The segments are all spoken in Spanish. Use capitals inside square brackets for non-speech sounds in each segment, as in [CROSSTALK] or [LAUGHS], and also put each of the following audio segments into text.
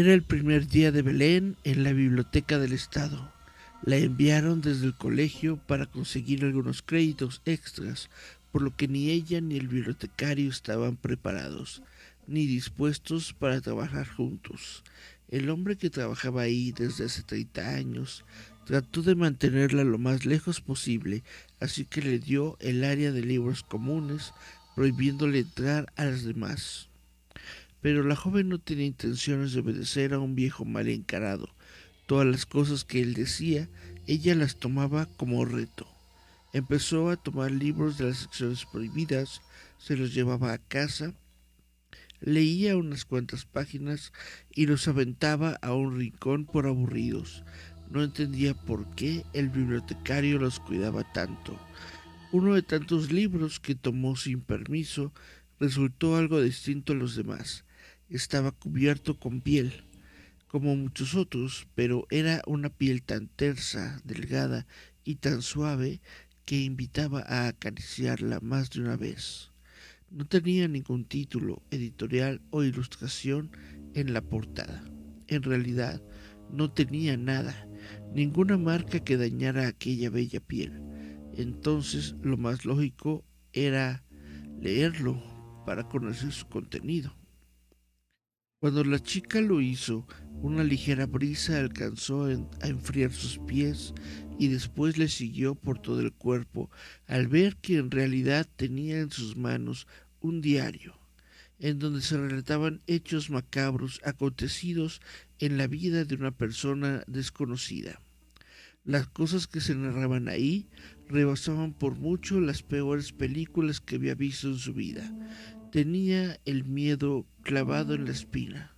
Era el primer día de Belén en la biblioteca del Estado. La enviaron desde el colegio para conseguir algunos créditos extras, por lo que ni ella ni el bibliotecario estaban preparados, ni dispuestos para trabajar juntos. El hombre que trabajaba ahí desde hace 30 años trató de mantenerla lo más lejos posible, así que le dio el área de libros comunes, prohibiéndole entrar a las demás. Pero la joven no tenía intenciones de obedecer a un viejo mal encarado. Todas las cosas que él decía, ella las tomaba como reto. Empezó a tomar libros de las secciones prohibidas, se los llevaba a casa, leía unas cuantas páginas y los aventaba a un rincón por aburridos. No entendía por qué el bibliotecario los cuidaba tanto. Uno de tantos libros que tomó sin permiso resultó algo distinto a los demás. Estaba cubierto con piel, como muchos otros, pero era una piel tan tersa, delgada y tan suave que invitaba a acariciarla más de una vez. No tenía ningún título, editorial o ilustración en la portada. En realidad, no tenía nada, ninguna marca que dañara aquella bella piel. Entonces, lo más lógico era leerlo para conocer su contenido. Cuando la chica lo hizo, una ligera brisa alcanzó a enfriar sus pies y después le siguió por todo el cuerpo al ver que en realidad tenía en sus manos un diario, en donde se relataban hechos macabros acontecidos en la vida de una persona desconocida. Las cosas que se narraban ahí rebasaban por mucho las peores películas que había visto en su vida. Tenía el miedo clavado en la espina,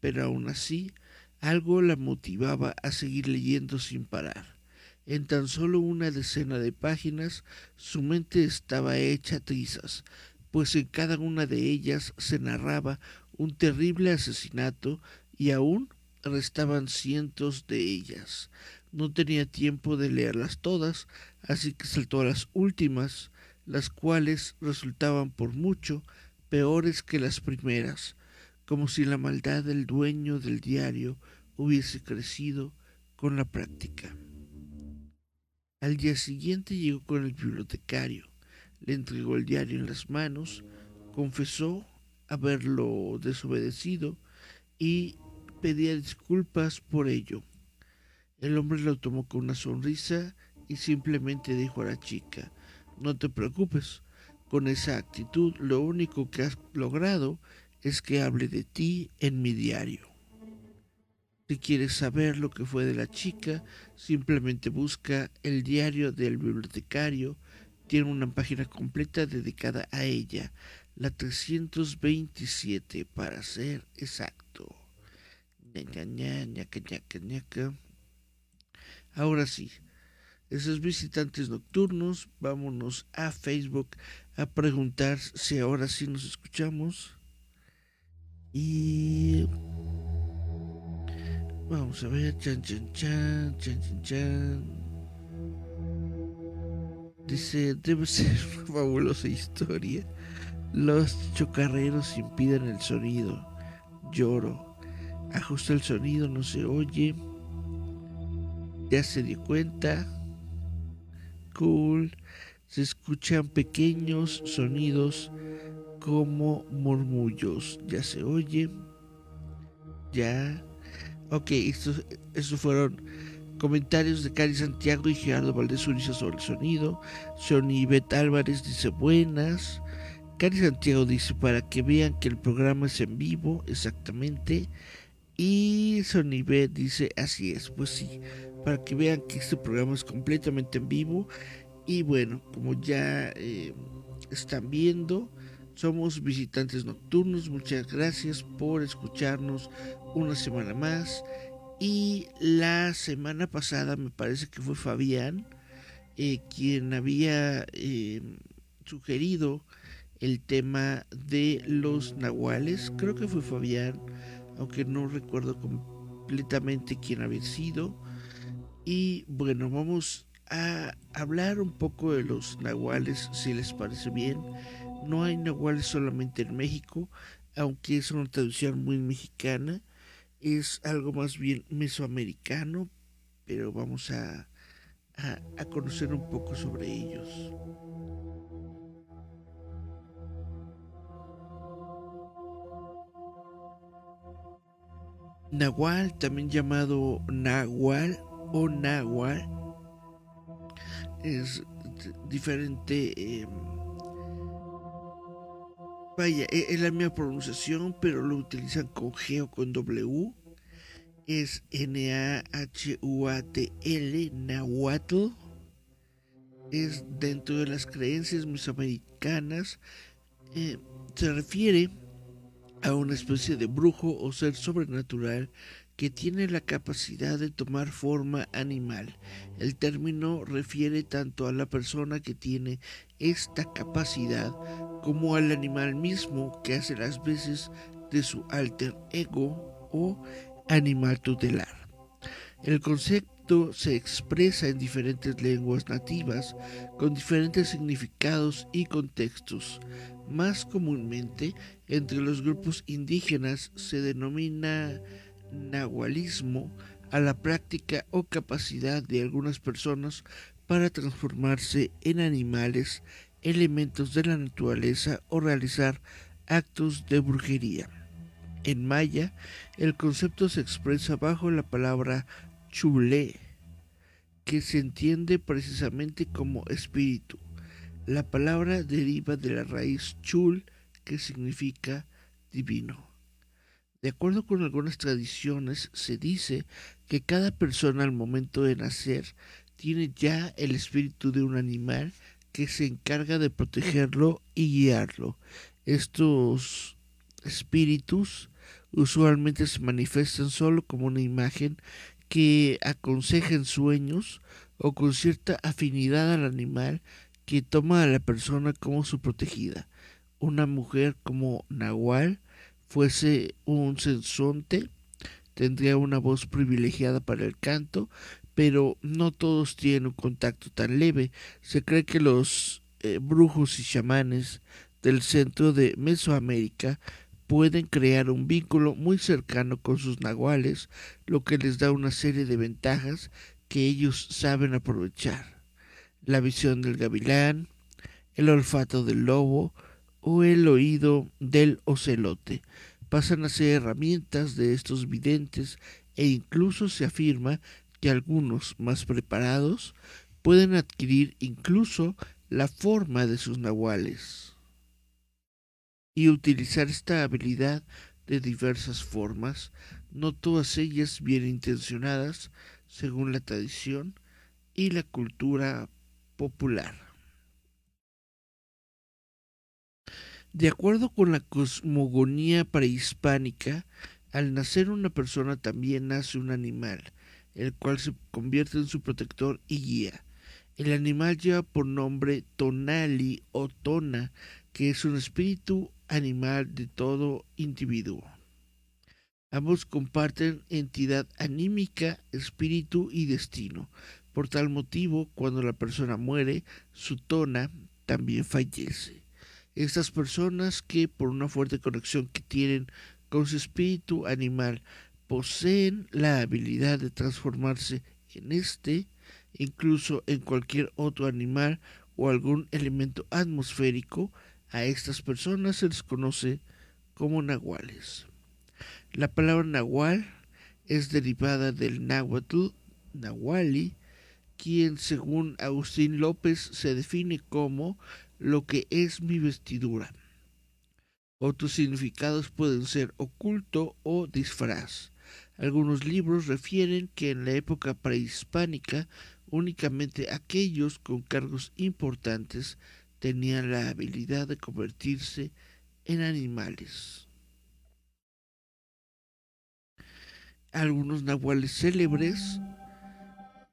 pero aún así algo la motivaba a seguir leyendo sin parar. En tan solo una decena de páginas su mente estaba hecha trizas, pues en cada una de ellas se narraba un terrible asesinato y aún restaban cientos de ellas. No tenía tiempo de leerlas todas, así que saltó a las últimas, las cuales resultaban por mucho peores que las primeras, como si la maldad del dueño del diario hubiese crecido con la práctica. Al día siguiente llegó con el bibliotecario, le entregó el diario en las manos, confesó haberlo desobedecido y pedía disculpas por ello. El hombre lo tomó con una sonrisa y simplemente dijo a la chica, no te preocupes, con esa actitud lo único que has logrado es que hable de ti en mi diario. Si quieres saber lo que fue de la chica, simplemente busca el diario del bibliotecario. Tiene una página completa dedicada a ella, la 327 para ser exacto. Ahora sí, esos visitantes nocturnos, vámonos a Facebook a preguntar si ahora sí nos escuchamos. Y Vamos a ver, chan chan chan, chan chan chan. Dice, debe ser una [LAUGHS] fabulosa historia. Los chocarreros impiden el sonido. Lloro. Ajusta el sonido, no se oye. Ya se dio cuenta. Cool. Se escuchan pequeños sonidos como murmullos. Ya se oye. Ya. Ok, estos, fueron comentarios de Cari Santiago y Gerardo Valdés Uriza sobre el sonido. Bet Álvarez dice buenas. Cari Santiago dice para que vean que el programa es en vivo, exactamente. Y Bet dice así es, pues sí, para que vean que este programa es completamente en vivo. Y bueno, como ya eh, están viendo, somos visitantes nocturnos. Muchas gracias por escucharnos una semana más. Y la semana pasada me parece que fue Fabián eh, quien había eh, sugerido el tema de los nahuales. Creo que fue Fabián, aunque no recuerdo completamente quién había sido. Y bueno, vamos a hablar un poco de los nahuales, si les parece bien. No hay nahuales solamente en México, aunque es una traducción muy mexicana. es algo más bien mesoamericano, pero vamos a, a, conocer un poco sobre ellos. Nahual, también llamado Nahual o Nahual, es diferente. Em, vaya, e, es la misma pronunciación, pero lo utilizan con G o con W. Es N-A-H-U-A-T-L, Nahuatl. Es dentro de las creencias mesoamericanas. Eh, se refiere a una especie de brujo o ser sobrenatural que tiene la capacidad de tomar forma animal. El término refiere tanto a la persona que tiene esta capacidad como al animal mismo que hace las veces de su alter ego o animal tutelar. El concepto se expresa en diferentes lenguas nativas con diferentes significados y contextos. Más comúnmente, entre los grupos indígenas se denomina nahualismo a la práctica o capacidad de algunas personas para transformarse en animales, elementos de la naturaleza o realizar actos de brujería. En maya, el concepto se expresa bajo la palabra chulé, que se entiende precisamente como espíritu. La palabra deriva de la raíz chul, que significa divino. De acuerdo con algunas tradiciones, se dice que cada persona al momento de nacer tiene ya el espíritu de un animal que se encarga de protegerlo y guiarlo. Estos espíritus usualmente se manifiestan solo como una imagen que aconseja en sueños o con cierta afinidad al animal que toma a la persona como su protegida. Una mujer como Nahual fuese un sensonte, tendría una voz privilegiada para el canto, pero no todos tienen un contacto tan leve. Se cree que los eh, brujos y chamanes del centro de Mesoamérica pueden crear un vínculo muy cercano con sus nahuales, lo que les da una serie de ventajas que ellos saben aprovechar. La visión del gavilán, el olfato del lobo, o el oído del ocelote. Pasan a ser herramientas de estos videntes e incluso se afirma que algunos más preparados pueden adquirir incluso la forma de sus nahuales y utilizar esta habilidad de diversas formas, no todas ellas bien intencionadas según la tradición y la cultura popular. De acuerdo con la cosmogonía prehispánica, al nacer una persona también nace un animal, el cual se convierte en su protector y guía. El animal lleva por nombre Tonali o Tona, que es un espíritu animal de todo individuo. Ambos comparten entidad anímica, espíritu y destino. Por tal motivo, cuando la persona muere, su tona también fallece. Estas personas que por una fuerte conexión que tienen con su espíritu animal poseen la habilidad de transformarse en este, incluso en cualquier otro animal o algún elemento atmosférico, a estas personas se les conoce como nahuales. La palabra nahual es derivada del náhuatl, nahuali, quien según Agustín López se define como lo que es mi vestidura. Otros significados pueden ser oculto o disfraz. Algunos libros refieren que en la época prehispánica únicamente aquellos con cargos importantes tenían la habilidad de convertirse en animales. Algunos nahuales célebres,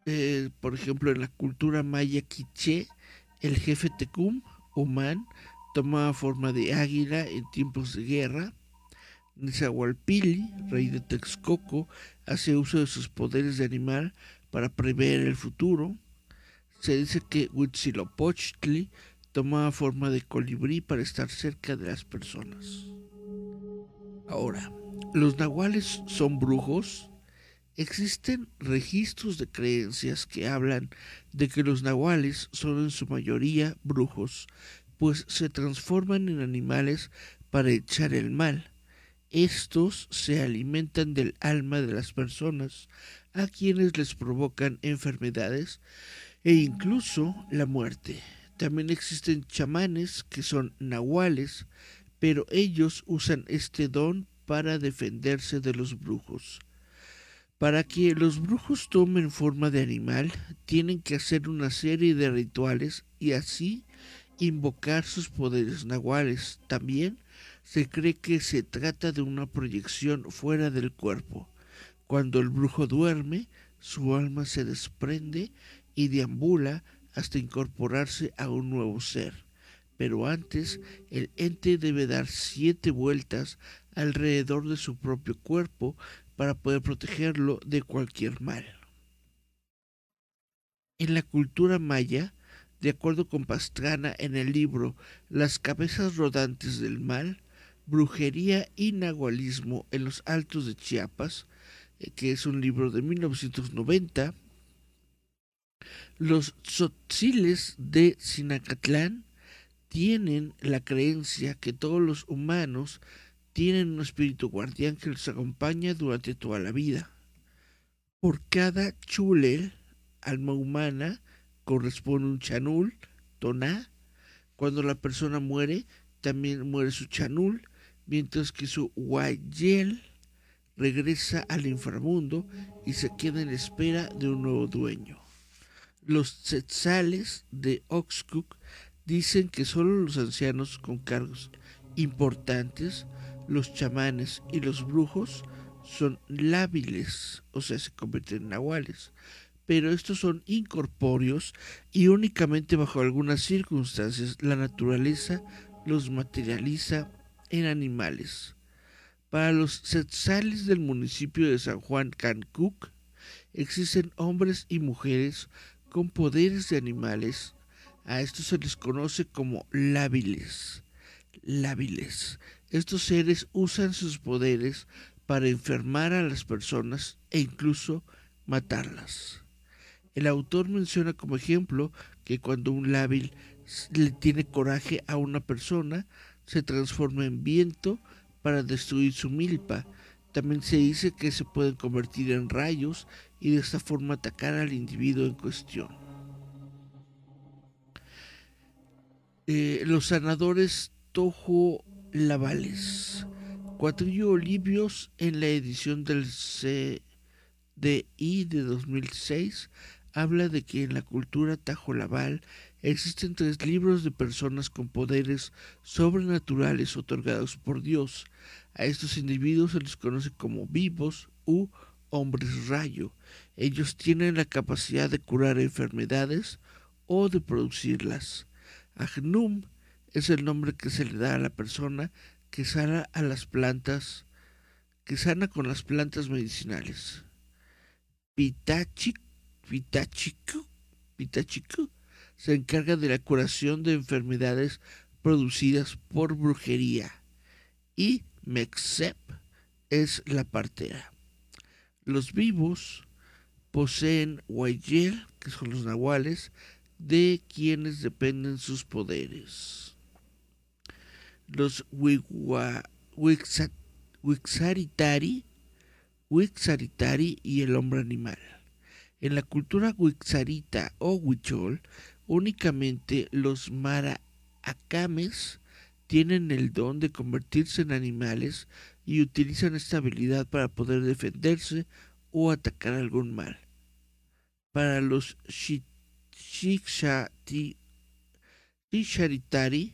eh, por ejemplo en la cultura maya quiché, el jefe Tecum Humán tomaba forma de águila en tiempos de guerra. Nezahualpili, rey de Texcoco, hace uso de sus poderes de animal para prever el futuro. Se dice que Huitzilopochtli tomaba forma de colibrí para estar cerca de las personas. Ahora, ¿Los nahuales son brujos? Existen registros de creencias que hablan de que los nahuales son en su mayoría brujos, pues se transforman en animales para echar el mal. Estos se alimentan del alma de las personas, a quienes les provocan enfermedades e incluso la muerte. También existen chamanes que son nahuales, pero ellos usan este don para defenderse de los brujos. Para que los brujos tomen forma de animal, tienen que hacer una serie de rituales y así invocar sus poderes nahuales. También se cree que se trata de una proyección fuera del cuerpo. Cuando el brujo duerme, su alma se desprende y deambula hasta incorporarse a un nuevo ser. Pero antes, el ente debe dar siete vueltas alrededor de su propio cuerpo para poder protegerlo de cualquier mal. En la cultura maya, de acuerdo con Pastrana en el libro Las cabezas rodantes del mal, brujería y nahualismo en los altos de Chiapas, eh, que es un libro de 1990, los tzotziles de Sinacatlán tienen la creencia que todos los humanos tienen un espíritu guardián que los acompaña durante toda la vida. Por cada chulel, alma humana, corresponde un chanul, toná. Cuando la persona muere, también muere su chanul, mientras que su guayel regresa al inframundo y se queda en espera de un nuevo dueño. Los tzetzales de Oxcook dicen que solo los ancianos con cargos importantes los chamanes y los brujos son lábiles, o sea, se convierten en nahuales, pero estos son incorpóreos y únicamente bajo algunas circunstancias la naturaleza los materializa en animales. Para los setzales del municipio de San Juan Cancuc existen hombres y mujeres con poderes de animales. A estos se les conoce como lábiles. Lábiles. Estos seres usan sus poderes para enfermar a las personas e incluso matarlas. El autor menciona como ejemplo que cuando un lábil le tiene coraje a una persona, se transforma en viento para destruir su milpa. También se dice que se pueden convertir en rayos y de esta forma atacar al individuo en cuestión. Eh, los sanadores Tojo Lavales. Cuatrillo Olivios en la edición del CDI de 2006 habla de que en la cultura tajolaval existen tres libros de personas con poderes sobrenaturales otorgados por Dios. A estos individuos se les conoce como vivos u hombres rayo. Ellos tienen la capacidad de curar enfermedades o de producirlas. Agnum es el nombre que se le da a la persona que sana a las plantas, que sana con las plantas medicinales. Pitachiku, Pitachiku, Pitachiku se encarga de la curación de enfermedades producidas por brujería y Mexep es la partera. Los vivos poseen Wayel, que son los nahuales, de quienes dependen sus poderes los Wixaritari, Wixaritari y el hombre animal. En la cultura Wixarita o Huichol, únicamente los Maraacames tienen el don de convertirse en animales y utilizan esta habilidad para poder defenderse o atacar algún mal. Para los Shisharitari,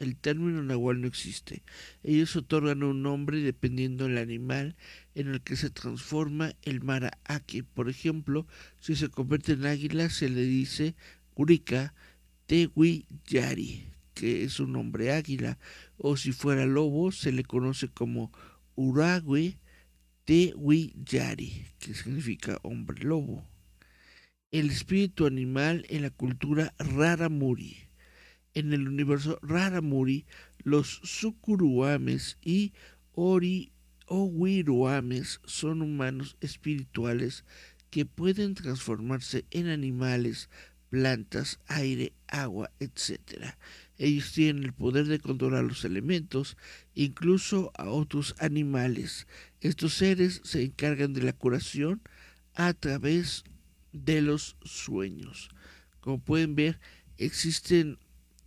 el término nahual no existe. Ellos otorgan un nombre dependiendo del animal en el que se transforma el maraaki. Por ejemplo, si se convierte en águila, se le dice Urika Yari, que es un nombre águila. O si fuera lobo, se le conoce como Uragwe Yari, que significa hombre lobo. El espíritu animal en la cultura Raramuri en el universo Raramuri, los Sukuruames y Ori, Owiruames son humanos espirituales que pueden transformarse en animales, plantas, aire, agua, etc. Ellos tienen el poder de controlar los elementos, incluso a otros animales. Estos seres se encargan de la curación a través de los sueños. Como pueden ver, existen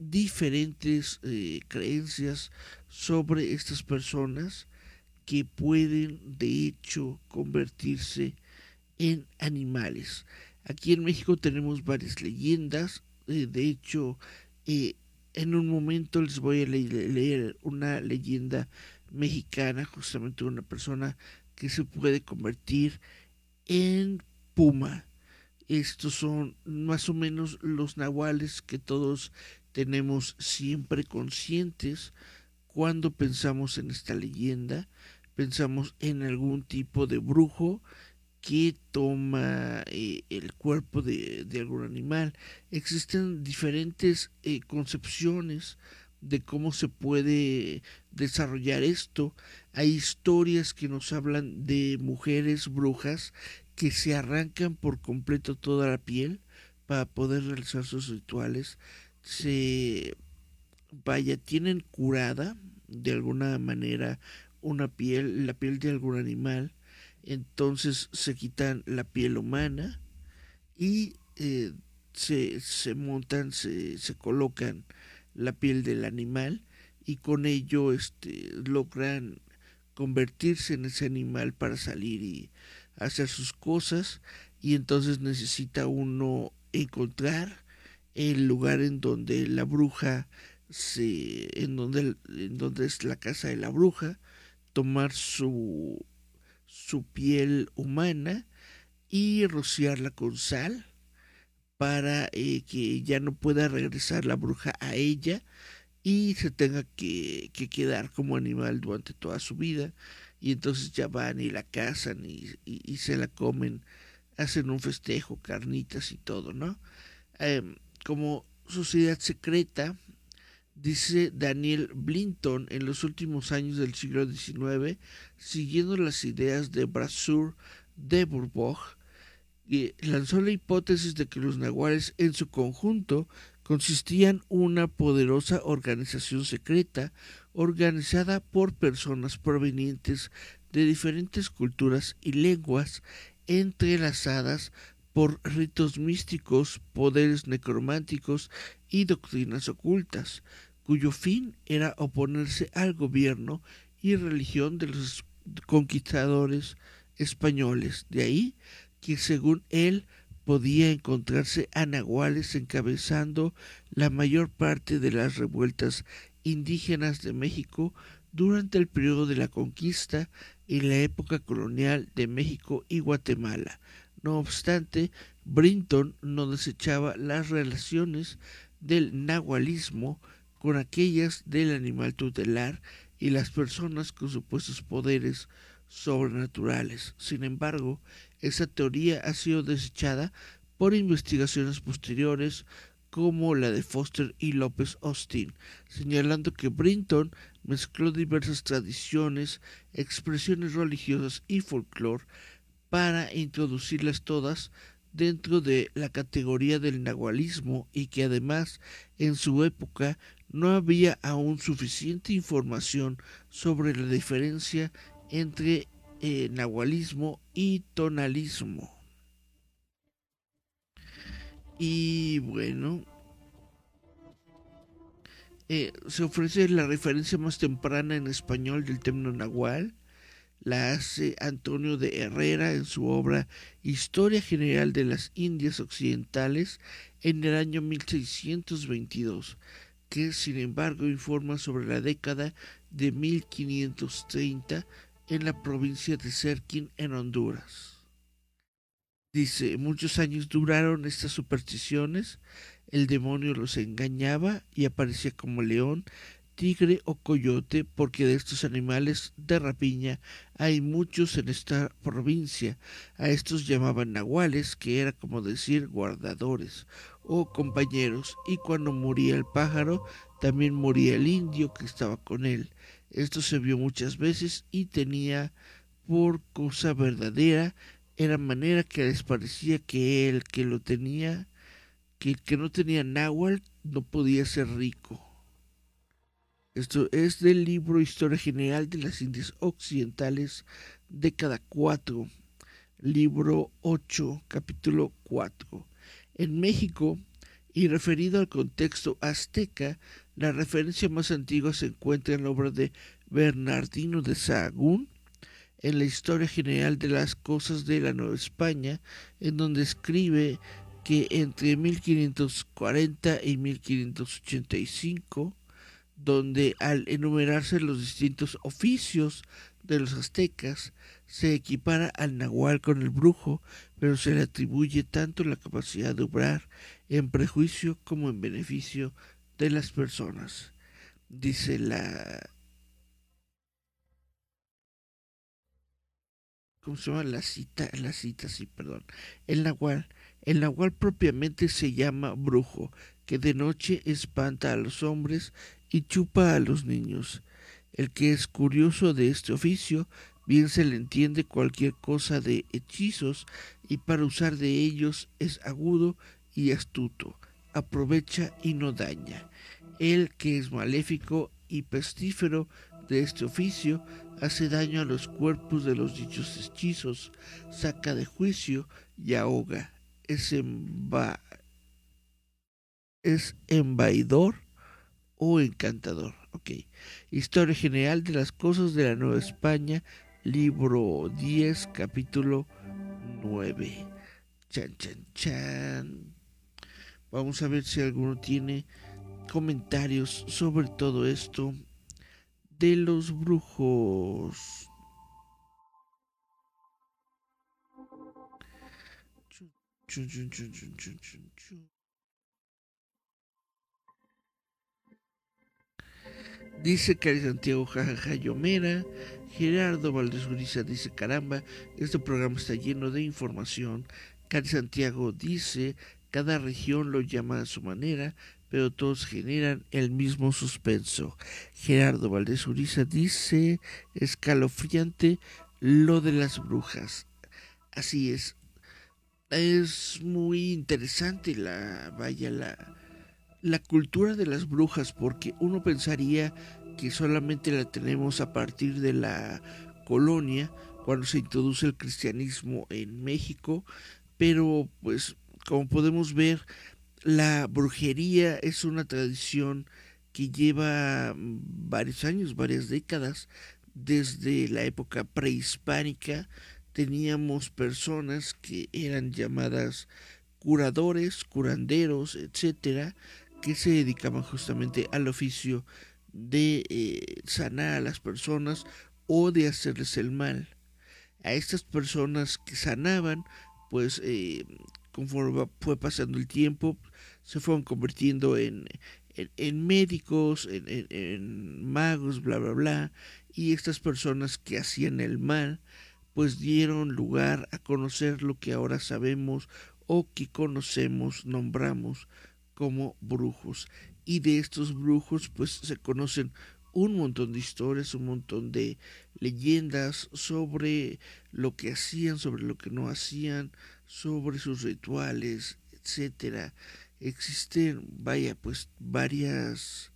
diferentes eh, creencias sobre estas personas que pueden de hecho convertirse en animales. Aquí en México tenemos varias leyendas, eh, de hecho eh, en un momento les voy a leer una leyenda mexicana, justamente una persona que se puede convertir en puma. Estos son más o menos los nahuales que todos tenemos siempre conscientes cuando pensamos en esta leyenda. Pensamos en algún tipo de brujo que toma eh, el cuerpo de, algún animal. Existen diferentes eh, concepciones de cómo se puede desarrollar esto. Hay historias que nos hablan de mujeres brujas que se arrancan por completo toda la piel para poder realizar sus rituales. Se vaya, tienen curada de alguna manera una piel, la piel de algún animal entonces se quitan la piel humana y eh, se, se, montan, se, se, colocan la piel del animal y con ello este, logran convertirse en ese animal para salir y hacer sus cosas y entonces necesita uno encontrar el lugar en donde la bruja se en donde en donde es la casa de la bruja tomar su su piel humana y rociarla con sal para eh, que ya no pueda regresar la bruja a ella y se tenga que, quedar como animal durante toda su vida y entonces ya van y la cazan y, y, se la comen, hacen un festejo, carnitas y todo, ¿no? Em, como sociedad secreta, dice Daniel Blinton en los últimos años del siglo XIX, siguiendo las ideas de Brasseur de Bourbourg, lanzó la hipótesis de que los nahuales en su conjunto consistían una poderosa organización secreta organizada por personas provenientes de diferentes culturas y lenguas entrelazadas por ritos místicos, poderes necrománticos y doctrinas ocultas, cuyo fin era oponerse al gobierno y religión de los conquistadores españoles. De ahí que según él podía encontrarse a encabezando la mayor parte de las revueltas indígenas de México durante el periodo de la conquista y la época colonial de México y Guatemala. No obstante, Brinton no desechaba las relaciones del nahualismo con aquellas del animal tutelar y las personas con supuestos poderes sobrenaturales. Sin embargo, esa teoría ha sido desechada por investigaciones posteriores como la de Foster y López Austin, señalando que Brinton mezcló diversas tradiciones, expresiones religiosas y folclore para introducirlas todas dentro de la categoría del nahualismo y que además en su época no había aún suficiente información sobre la diferencia entre eh, nahualismo y tonalismo. Y bueno, eh, se ofrece la referencia más temprana en español del término nahual la hace Antonio de Herrera en su obra Historia General de las Indias Occidentales en el año 1622, que sin embargo informa sobre la década de 1530 en la provincia de Serquín en Honduras. Dice, muchos años duraron estas supersticiones, el demonio los engañaba y aparecía como león tigre o coyote, porque de estos animales de rapiña hay muchos en esta provincia. A estos llamaban nahuales, que era como decir guardadores o compañeros, y cuando moría el pájaro, también moría el indio que estaba con él. Esto se vio muchas veces y tenía por cosa verdadera, era manera que les parecía que el que lo tenía, que el que no tenía náhuatl no podía ser rico. Esto es del libro Historia General de las Indias Occidentales, década 4, libro 8, capítulo 4. En México, y referido al contexto azteca, la referencia más antigua se encuentra en la obra de Bernardino de Sahagún, en la historia general de las cosas de la Nueva España, en donde escribe que entre 1540 y 1585, donde al enumerarse los distintos oficios de los aztecas, se equipara al nahual con el brujo, pero se le atribuye tanto la capacidad de obrar en prejuicio como en beneficio de las personas. Dice la ¿cómo se llama? La cita, la cita, sí, perdón. El nahual, el nahual propiamente se llama brujo, que de noche espanta a los hombres y chupa a los niños. El que es curioso de este oficio, bien se le entiende cualquier cosa de hechizos, y para usar de ellos es agudo y astuto, aprovecha y no daña. El que es maléfico y pestífero de este oficio hace daño a los cuerpos de los dichos hechizos, saca de juicio y ahoga. Es, emba es embaidor o encantador. Ok. Historia general de las cosas de la Nueva España, libro 10, capítulo 9. Chan, chan, chan. Vamos a ver si alguno tiene comentarios sobre todo esto de los brujos. Dice Cari Santiago jajaja Yomera. Gerardo Valdés dice caramba, este programa está lleno de información. Cari Santiago dice, cada región lo llama a su manera, pero todos generan el mismo suspenso. Gerardo Valdés Uriza dice, escalofriante lo de las brujas. Así es. Es muy interesante la, vaya, la, la cultura de las brujas, porque uno pensaría que solamente la tenemos a partir de la colonia, cuando se introduce el cristianismo en México, pero pues como podemos ver, la brujería es una tradición que lleva varios años, varias décadas. Desde la época prehispánica teníamos personas que eran llamadas curadores, curanderos, etcétera, que se dedicaban justamente al oficio de eh, sanar a las personas o de hacerles el mal. A estas personas que sanaban, pues eh, conforme fue pasando el tiempo, se fueron convirtiendo en, en, médicos, en, en, magos, bla, bla, bla, y estas personas que hacían el mal, pues dieron lugar a conocer lo que ahora sabemos o que conocemos, nombramos como brujos. Y de estos brujos, pues se conocen un montón de historias, un montón de leyendas sobre lo que hacían, sobre lo que no hacían, sobre sus rituales, etcétera. Existen, vaya, pues varias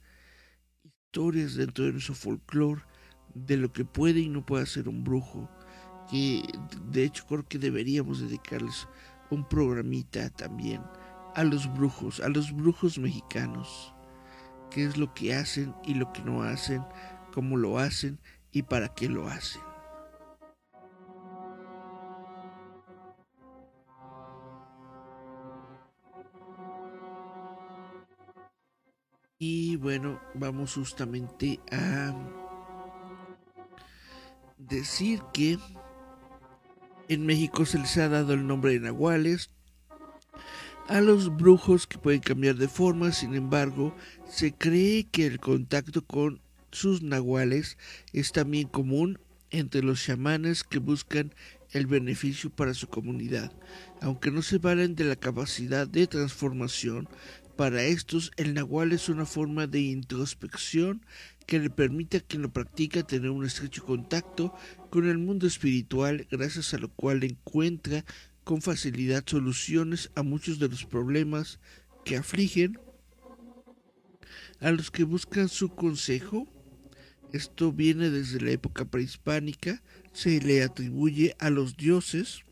historias dentro de nuestro folclore de lo que puede y no puede hacer un brujo, que de hecho creo que deberíamos dedicarles un programita también a los brujos, a los brujos mexicanos, qué es lo que hacen y lo que no hacen, cómo lo hacen y para qué lo hacen. Y bueno, vamos justamente a decir que en México se les ha dado el nombre de nahuales a los brujos que pueden cambiar de forma, sin embargo, se cree que el contacto con sus nahuales es también común entre los chamanes que buscan el beneficio para su comunidad, aunque no se valen de la capacidad de transformación. Para estos, el nahual es una forma de introspección que le permite a quien lo practica tener un estrecho contacto con el mundo espiritual, gracias a lo cual encuentra con facilidad soluciones a muchos de los problemas que afligen a los que buscan su consejo. Esto viene desde la época prehispánica, se le atribuye a los dioses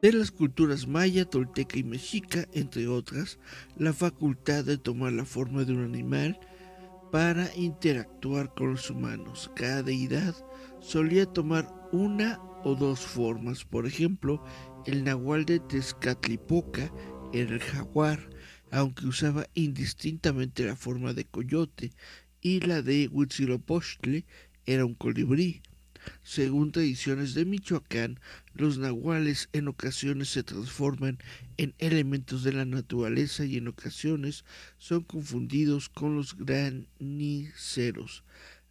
de las culturas maya, tolteca y mexica, entre otras, la facultad de tomar la forma de un animal para interactuar con los humanos. Cada deidad solía tomar una o dos formas. Por ejemplo, el nahual de Tezcatlipoca era el jaguar, aunque usaba indistintamente la forma de coyote, y la de Huitzilopochtli era un colibrí. Según tradiciones de Michoacán, los nahuales en ocasiones se transforman en elementos de la naturaleza y en ocasiones son confundidos con los graniceros,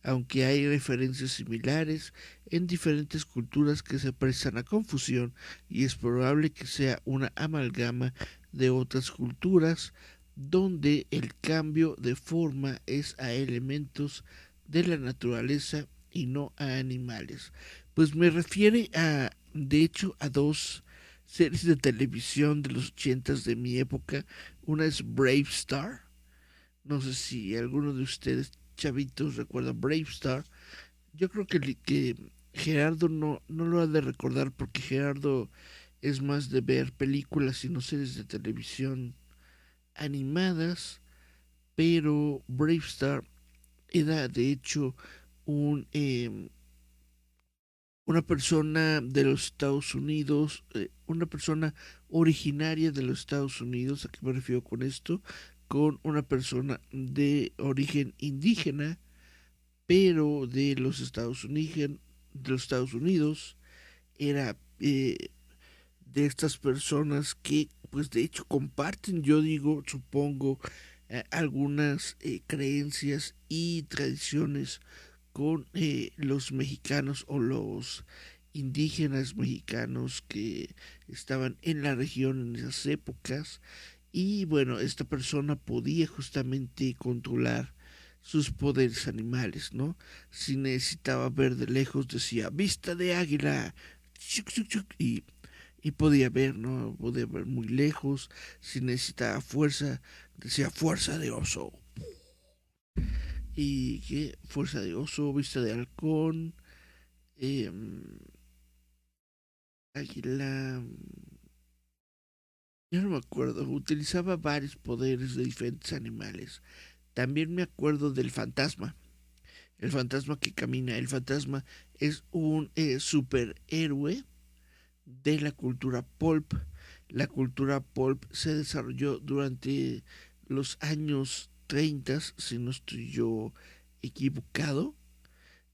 aunque hay referencias similares en diferentes culturas que se prestan a confusión y es probable que sea una amalgama de otras culturas donde el cambio de forma es a elementos de la naturaleza y no a animales. Pues me refiere a, de hecho, a dos series de televisión de los ochentas de mi época. Una es Brave Star. No sé si alguno de ustedes, chavitos, recuerda Brave Star. Yo creo que, que Gerardo no, no lo ha de recordar porque Gerardo es más de ver películas y no series de televisión animadas. Pero Brave Star era de hecho un, em, una persona de los Estados Unidos, eh, una persona originaria de los Estados Unidos, ¿a qué me refiero con esto? Con una persona de origen indígena, pero de los Estados Unidos, de los Estados Unidos era eh, de estas personas que, pues de hecho, comparten, yo digo, supongo, eh, algunas creencias y tradiciones con eh, los mexicanos o los indígenas mexicanos que estaban en la región en esas épocas. Y bueno, esta persona podía justamente controlar sus poderes animales, ¿no? Si necesitaba ver de lejos decía vista de águila y, y podía ver, ¿no? Podía ver muy lejos, si necesitaba fuerza decía fuerza de oso y que fuerza de oso, vista de halcón, eh, águila, yo no me acuerdo, utilizaba varios poderes de diferentes animales. También me acuerdo del fantasma, el fantasma que camina. El fantasma es un eh, superhéroe de la cultura pulp. La cultura pulp se desarrolló durante los años 30, si no estoy yo equivocado.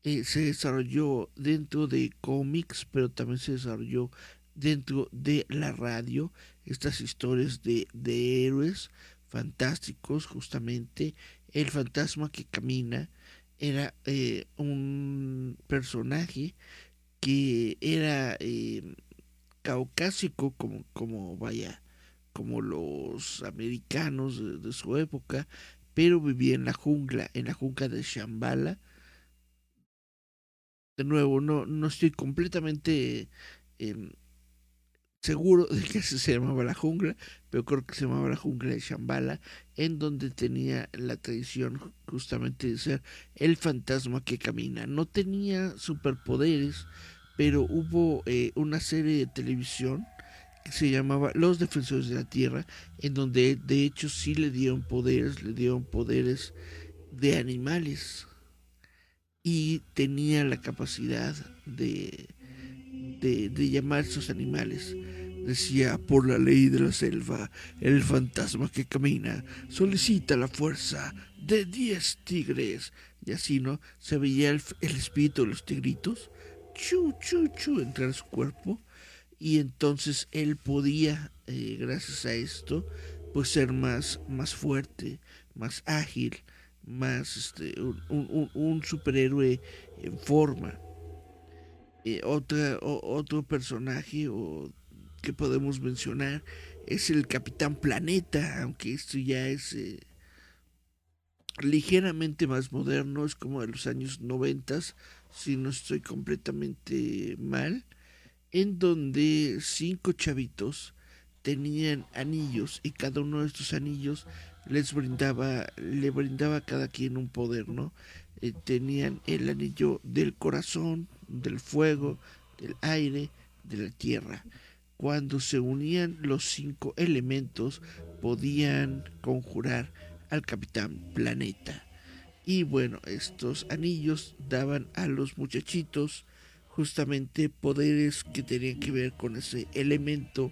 Eh, se desarrolló dentro de cómics, pero también se desarrolló dentro de la radio. Estas historias de, de héroes fantásticos, justamente. El fantasma que camina era eh, un personaje que era eh, caucásico, como, como vaya, como los americanos de su época, pero vivía en la jungla, en la jungla de Shambhala. De nuevo, no, no estoy completamente em, seguro de que se llamaba la jungla, pero creo que se llamaba la jungla de Shambhala, en donde tenía la tradición justamente de ser el fantasma que camina. No tenía superpoderes, pero hubo eh, una serie de televisión que se llamaba Los Defensores de la Tierra, en donde de hecho sí le dieron poderes, le dieron poderes de animales y tenía la capacidad de, de, de llamar esos animales. Decía, por la ley de la selva, el fantasma que camina solicita la fuerza de diez tigres. Y así, ¿no? Se veía el, el espíritu de los tigritos, chu, chu, chu, entrar a su cuerpo y entonces él podía, eh, gracias a esto, pues ser más, más fuerte, más ágil, más este, un, superhéroe en forma. Eh, otra, otro personaje que podemos mencionar es el Capitán Planeta, aunque esto ya es, eh, ligeramente más moderno, es como de los años noventas, si no estoy completamente mal, en donde cinco chavitos tenían anillos y cada uno de estos anillos les brindaba, le brindaba a cada quien un poder, ¿no? Eh, tenían el anillo del corazón, del fuego, del aire, de la tierra. Cuando se unían los cinco elementos, podían conjurar al capitán planeta. Y bueno, estos anillos daban a los muchachitos justamente poderes que tenían que ver con ese elemento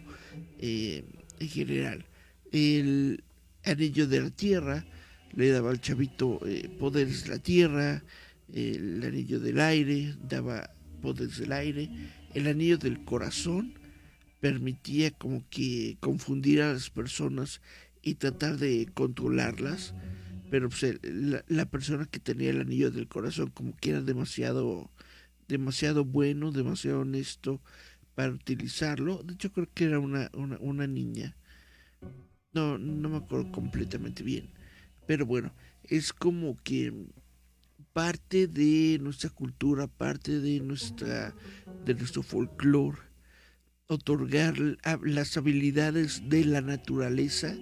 eh, en general. El anillo de la tierra le daba al chavito eh, poderes de la tierra, el anillo del aire daba poderes del aire, el anillo del corazón permitía como que confundir a las personas y tratar de controlarlas, pero pues, la, persona que tenía el anillo del corazón como que era demasiado, demasiado bueno, demasiado honesto para utilizarlo. De hecho creo que era una, una, una niña. No, no me acuerdo completamente bien. Pero bueno, es como que parte de nuestra cultura, parte de nuestra de nuestro folclore, otorgar las habilidades de la naturaleza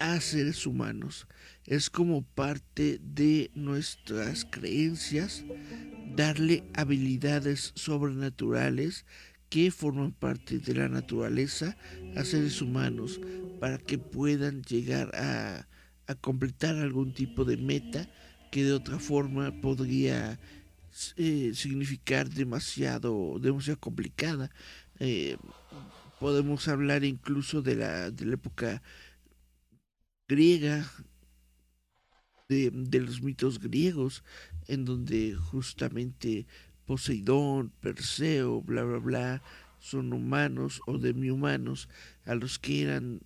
a seres humanos. Es como parte de nuestras creencias darle habilidades sobrenaturales que forman parte de la naturaleza a seres humanos para que puedan llegar a, completar algún tipo de meta que de otra forma podría eh, significar demasiado, demasiado complicada. Eh, podemos hablar incluso de la, de la época griega, de, de, los mitos griegos, en donde justamente Poseidón, Perseo, bla, bla, bla, son humanos o demi-humanos a los que eran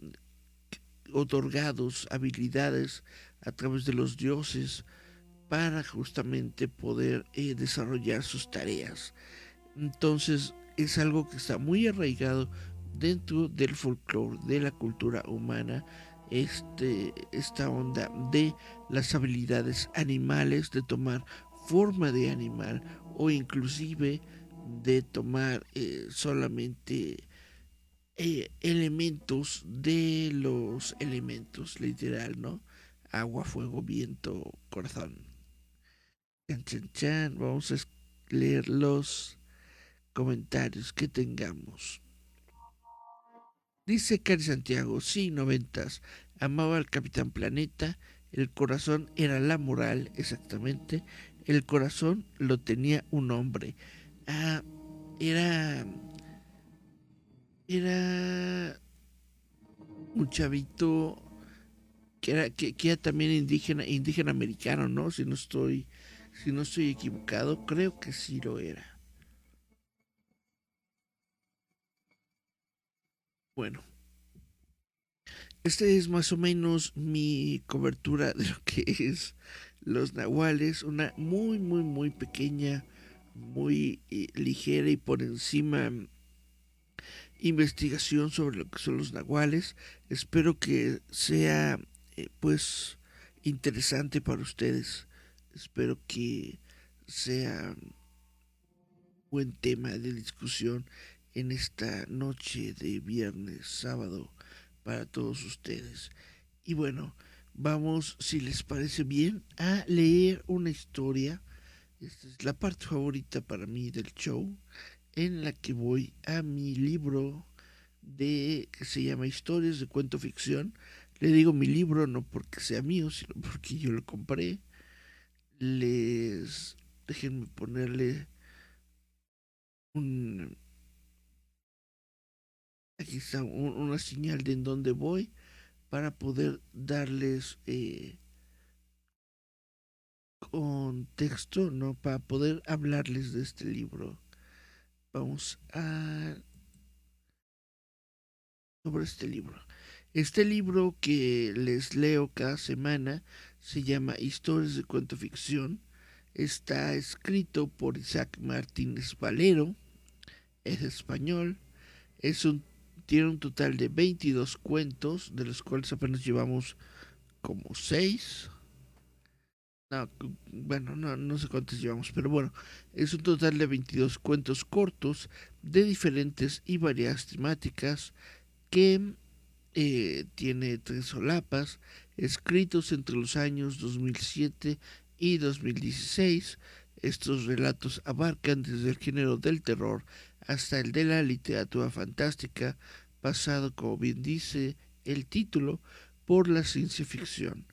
otorgados habilidades a través de los dioses para justamente poder eh, desarrollar sus tareas. Entonces es algo que está muy arraigado dentro del folclore, de la cultura humana, este, esta onda de las habilidades animales, de tomar forma de animal o inclusive de tomar eh, solamente eh, elementos de los elementos, literal, ¿no? Agua, fuego, viento, corazón. Vamos a leer los comentarios que tengamos. Dice Cari Santiago, sí, noventas, amaba al Capitán Planeta, el corazón era la moral, exactamente, el corazón lo tenía un hombre. Ah, era... Era un chavito que era, que, que era también indígena, indígena americano, ¿no? Si no estoy si no estoy equivocado, creo que sí lo era. Bueno, este es más o menos mi cobertura de lo que es los nahuales, una muy, muy, muy pequeña, muy eh, ligera y por encima investigación sobre lo que son los nahuales. Espero que sea, eh, pues, interesante para ustedes. Espero que sea buen tema de discusión en esta noche de viernes, sábado, para todos ustedes. Y bueno, vamos, si les parece bien, a leer una historia. Esta es la parte favorita para mí del show, en la que voy a mi libro de que se llama Historias de cuento ficción. Le digo mi libro no porque sea mío, sino porque yo lo compré. Les déjenme ponerle un aquí está una señal de en dónde voy para poder darles eh, contexto no para poder hablarles de este libro vamos a sobre este libro este libro que les leo cada semana se llama Historias de Cuento Ficción. Está escrito por Isaac Martínez Valero. Es español. Es un, tiene un total de 22 cuentos, de los cuales apenas llevamos como 6. No, bueno, no, no sé cuántos llevamos, pero bueno, es un total de 22 cuentos cortos de diferentes y variadas temáticas que eh, tiene tres solapas, escritos entre los años 2007 y 2016. Estos relatos abarcan desde el género del terror hasta el de la literatura fantástica, pasado, como bien dice el título, por la ciencia ficción.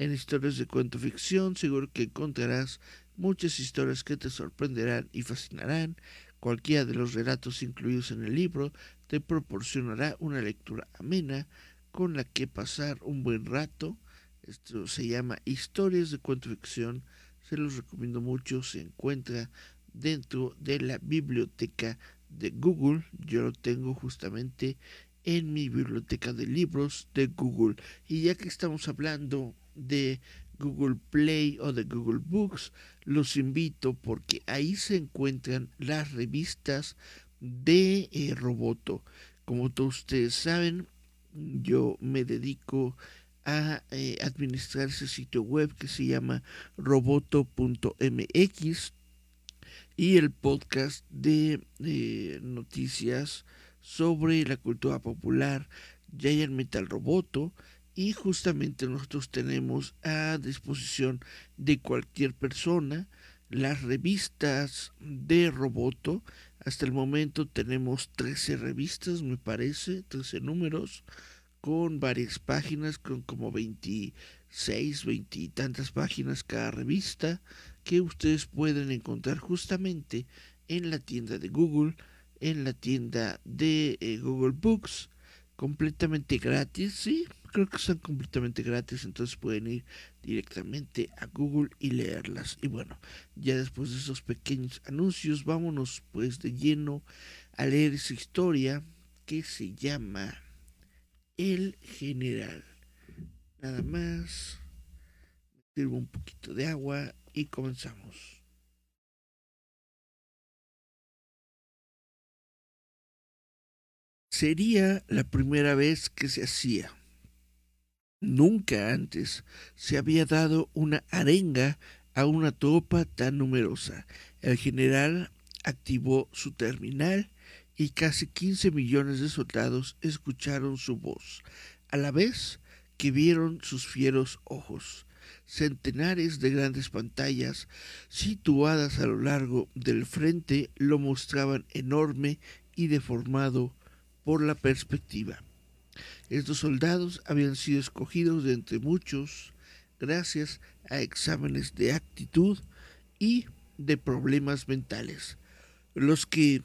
En historias de cuento ficción seguro que encontrarás muchas historias que te sorprenderán y fascinarán. Cualquiera de los relatos incluidos en el libro te proporcionará una lectura amena con la que pasar un buen rato. Esto se llama Historias de cuento ficción. Se los recomiendo mucho. Se encuentra dentro de la biblioteca de Google. Yo lo tengo justamente en mi biblioteca de libros de Google. Y ya que estamos hablando de Google Play o de Google Books, los invito porque ahí se encuentran las revistas de eh, Roboto. Como todos ustedes saben, yo me dedico a eh, administrar ese sitio web que se llama roboto.mx y el podcast de eh, noticias sobre la cultura popular Giant Metal Roboto y justamente nosotros tenemos a disposición de cualquier persona las revistas de Roboto. Hasta el momento tenemos 13 revistas, me parece, 13 números, con varias páginas, con como 26, 20 y tantas páginas cada revista, que ustedes pueden encontrar justamente en la tienda de Google, en la tienda de eh, Google Books, completamente gratis, sí, creo que son completamente gratis, entonces pueden ir directamente a Google y leerlas. Y bueno, ya después de esos pequeños anuncios, vámonos pues de lleno a leer esa historia que se llama El General. Nada más, sirvo un poquito de agua y comenzamos. Sería la primera vez que se hacía Nunca antes se había dado una arenga a una tropa tan numerosa. El general activó su terminal y casi 15 millones de soldados escucharon su voz, a la vez que vieron sus fieros ojos. Centenares de grandes pantallas situadas a lo largo del frente lo mostraban enorme y deformado por la perspectiva. Estos soldados habían sido escogidos de entre muchos gracias a exámenes de actitud y de problemas mentales. Los que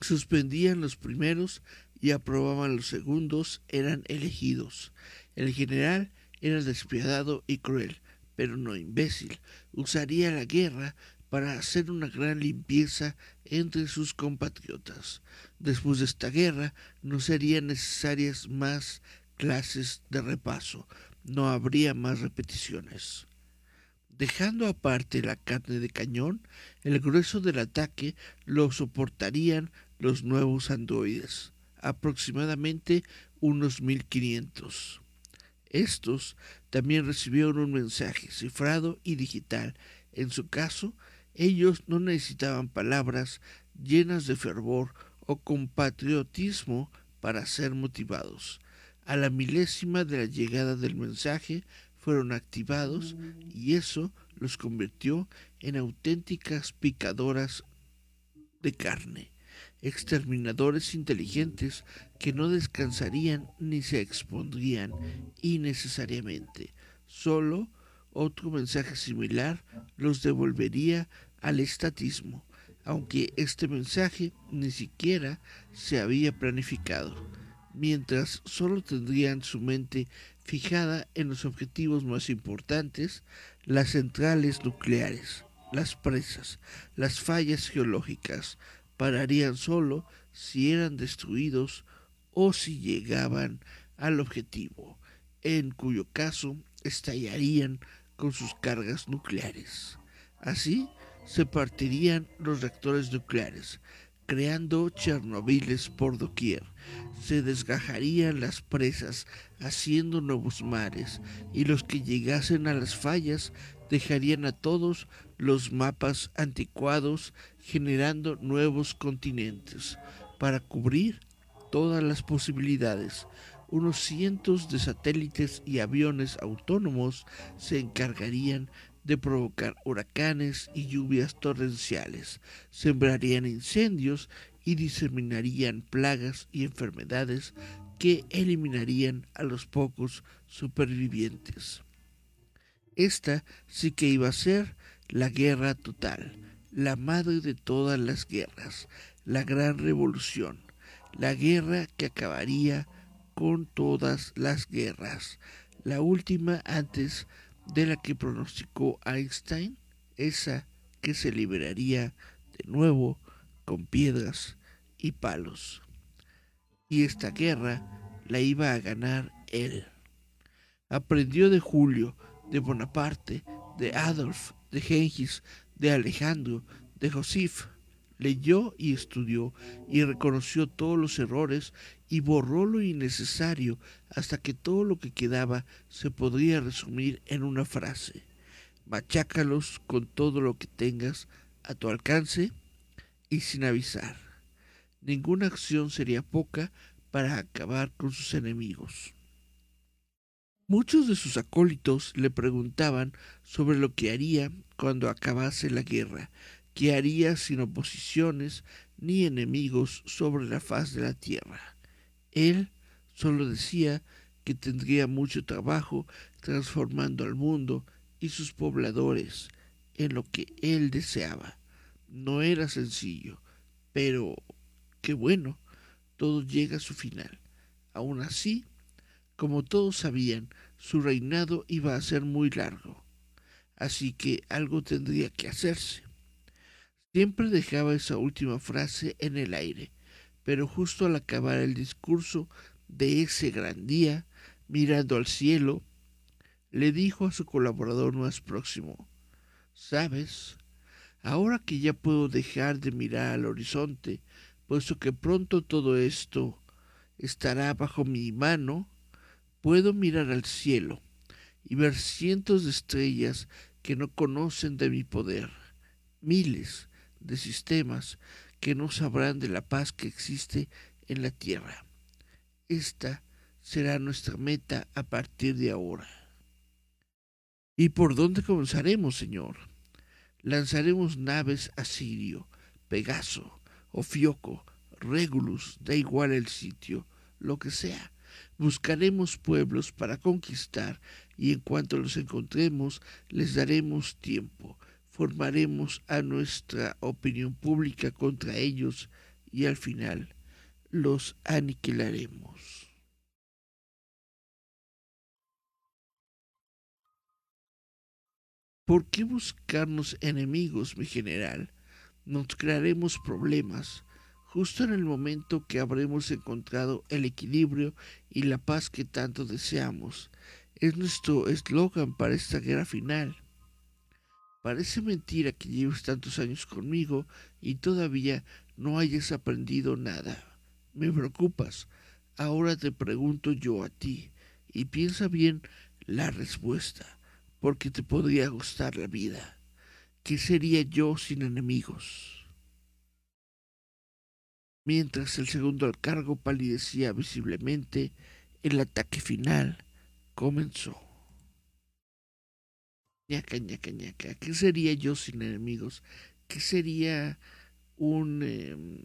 suspendían los primeros y aprobaban los segundos eran elegidos. El general era despiadado y cruel, pero no imbécil. Usaría la guerra para hacer una gran limpieza entre sus compatriotas. Después de esta guerra no serían necesarias más clases de repaso, no habría más repeticiones. Dejando aparte la carne de cañón, el grueso del ataque lo soportarían los nuevos androides, aproximadamente unos 1500. Estos también recibieron un mensaje cifrado y digital. En su caso, ellos no necesitaban palabras llenas de fervor o con patriotismo para ser motivados. A la milésima de la llegada del mensaje fueron activados y eso los convirtió en auténticas picadoras de carne, exterminadores inteligentes que no descansarían ni se expondrían innecesariamente. Solo otro mensaje similar los devolvería al estatismo, aunque este mensaje ni siquiera se había planificado, mientras solo tendrían su mente fijada en los objetivos más importantes, las centrales nucleares, las presas, las fallas geológicas, pararían solo si eran destruidos o si llegaban al objetivo, en cuyo caso estallarían con sus cargas nucleares. Así, se partirían los reactores nucleares. creando Chernobyles por doquier. Se desgajarían las presas, haciendo nuevos mares, y los que llegasen a las fallas dejarían a todos los mapas anticuados, generando nuevos continentes, para cubrir todas las posibilidades. Unos cientos de satélites y aviones autónomos se encargarían de provocar huracanes y lluvias torrenciales, sembrarían incendios y diseminarían plagas y enfermedades que eliminarían a los pocos supervivientes. Esta sí que iba a ser la guerra total, la madre de todas las guerras, la gran revolución, la guerra que acabaría con todas las guerras, la última antes de la que pronosticó Einstein, esa que se liberaría de nuevo con piedras y palos. Y esta guerra la iba a ganar él. Aprendió de Julio, de Bonaparte, de Adolf, de Gengis, de Alejandro, de Josif. Leyó y estudió y reconoció todos los errores y borró lo innecesario hasta que todo lo que quedaba se podría resumir en una frase. Machácalos con todo lo que tengas a tu alcance y sin avisar. Ninguna acción sería poca para acabar con sus enemigos. Muchos de sus acólitos le preguntaban sobre lo que haría cuando acabase la guerra, qué haría sin oposiciones ni enemigos sobre la faz de la tierra. Él solo decía que tendría mucho trabajo transformando al mundo y sus pobladores en lo que él deseaba. No era sencillo, pero qué bueno, todo llega a su final. Aún así, como todos sabían, su reinado iba a ser muy largo, así que algo tendría que hacerse. Siempre dejaba esa última frase en el aire, pero justo al acabar el discurso de ese gran día, mirando al cielo, le dijo a su colaborador más próximo, ¿sabes? Ahora que ya puedo dejar de mirar al horizonte, puesto que pronto todo esto estará bajo mi mano, puedo mirar al cielo y ver cientos de estrellas que no conocen de mi poder, miles de sistemas que no sabrán de la paz que existe en la tierra. Esta será nuestra meta a partir de ahora. ¿Y por dónde comenzaremos, Señor? Lanzaremos naves a Sirio, Pegaso, Ofioco, Regulus, da igual el sitio, lo que sea. Buscaremos pueblos para conquistar y en cuanto los encontremos les daremos tiempo formaremos a nuestra opinión pública contra ellos y al final los aniquilaremos. ¿Por qué buscarnos enemigos, mi general? Nos crearemos problemas justo en el momento que habremos encontrado el equilibrio y la paz que tanto deseamos. Es nuestro eslogan para esta guerra final. Parece mentira que lleves tantos años conmigo y todavía no hayas aprendido nada. Me preocupas. Ahora te pregunto yo a ti y piensa bien la respuesta, porque te podría gustar la vida. ¿Qué sería yo sin enemigos? Mientras el segundo al cargo palidecía visiblemente, el ataque final comenzó ñaca, ñaca, ñaca. ¿Qué sería yo sin enemigos? ¿Qué sería un em,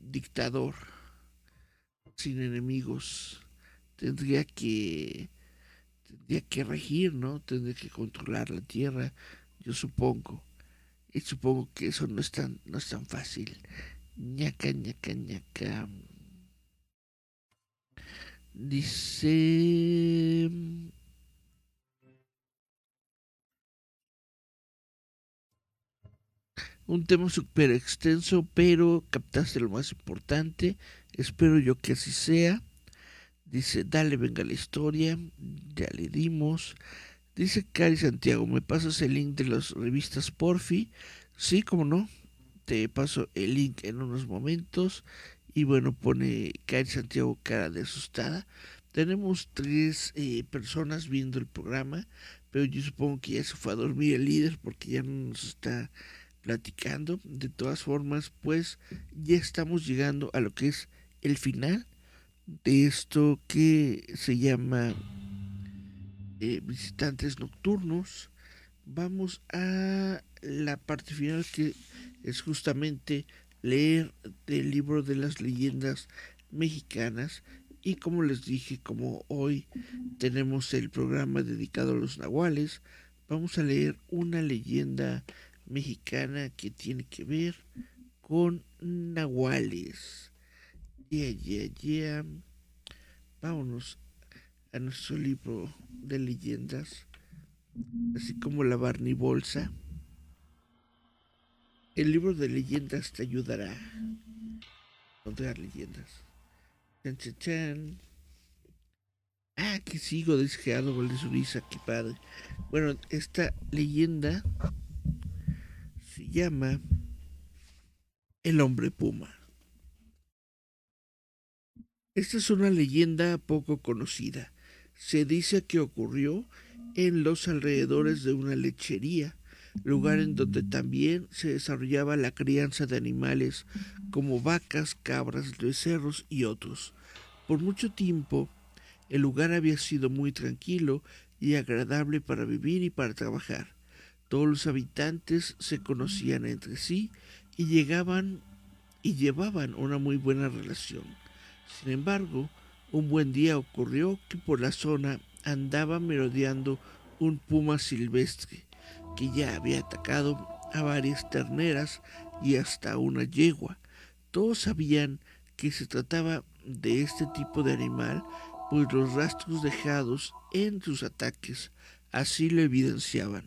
dictador sin enemigos? Tendría que tendría que regir, ¿no? Tendría que controlar la tierra, yo supongo. Y supongo que eso no es tan, no es tan fácil. ñaca, ñaca, ñaca. Dice un tema súper extenso, pero captaste lo más importante. Espero yo que así sea. Dice, dale, venga la historia. Ya le dimos. Dice Cari Santiago, ¿me pasas el link de las revistas Porfi? Sí, como no. te paso el link en unos momentos. Y bueno, pone Karen Santiago cara de asustada. Tenemos tres eh, personas viendo el programa, pero yo supongo que ya se fue a dormir el líder porque ya no nos está platicando. De todas formas, pues ya estamos llegando a lo que es el final de esto que se llama eh, visitantes nocturnos. Vamos a la parte final que es justamente leer el libro de las leyendas mexicanas y como les dije, como hoy tenemos el programa dedicado a los nahuales, vamos a leer una leyenda mexicana que tiene que ver con nahuales. Yeah, yeah, yeah. Vámonos a nuestro libro de leyendas, así como la Barney Bolsa. El libro de leyendas te ayudará a encontrar leyendas. Chan, chan, chan. Ah, que sigo, dice de Uriza, qué padre. Bueno, esta leyenda se llama El hombre puma. Esta es una leyenda poco conocida. Se dice que ocurrió en los alrededores de una lechería, lugar en donde también se desarrollaba la crianza de animales como vacas, cabras, becerros y otros. Por mucho tiempo, el lugar había sido muy tranquilo y agradable para vivir y para trabajar. Todos los habitantes se conocían entre sí y llegaban y llevaban una muy buena relación. Sin embargo, un buen día ocurrió que por la zona andaba merodeando un puma silvestre que ya había atacado a varias terneras y hasta una yegua. Todos sabían que se trataba de este tipo de animal, pues los rastros dejados en sus ataques así lo evidenciaban.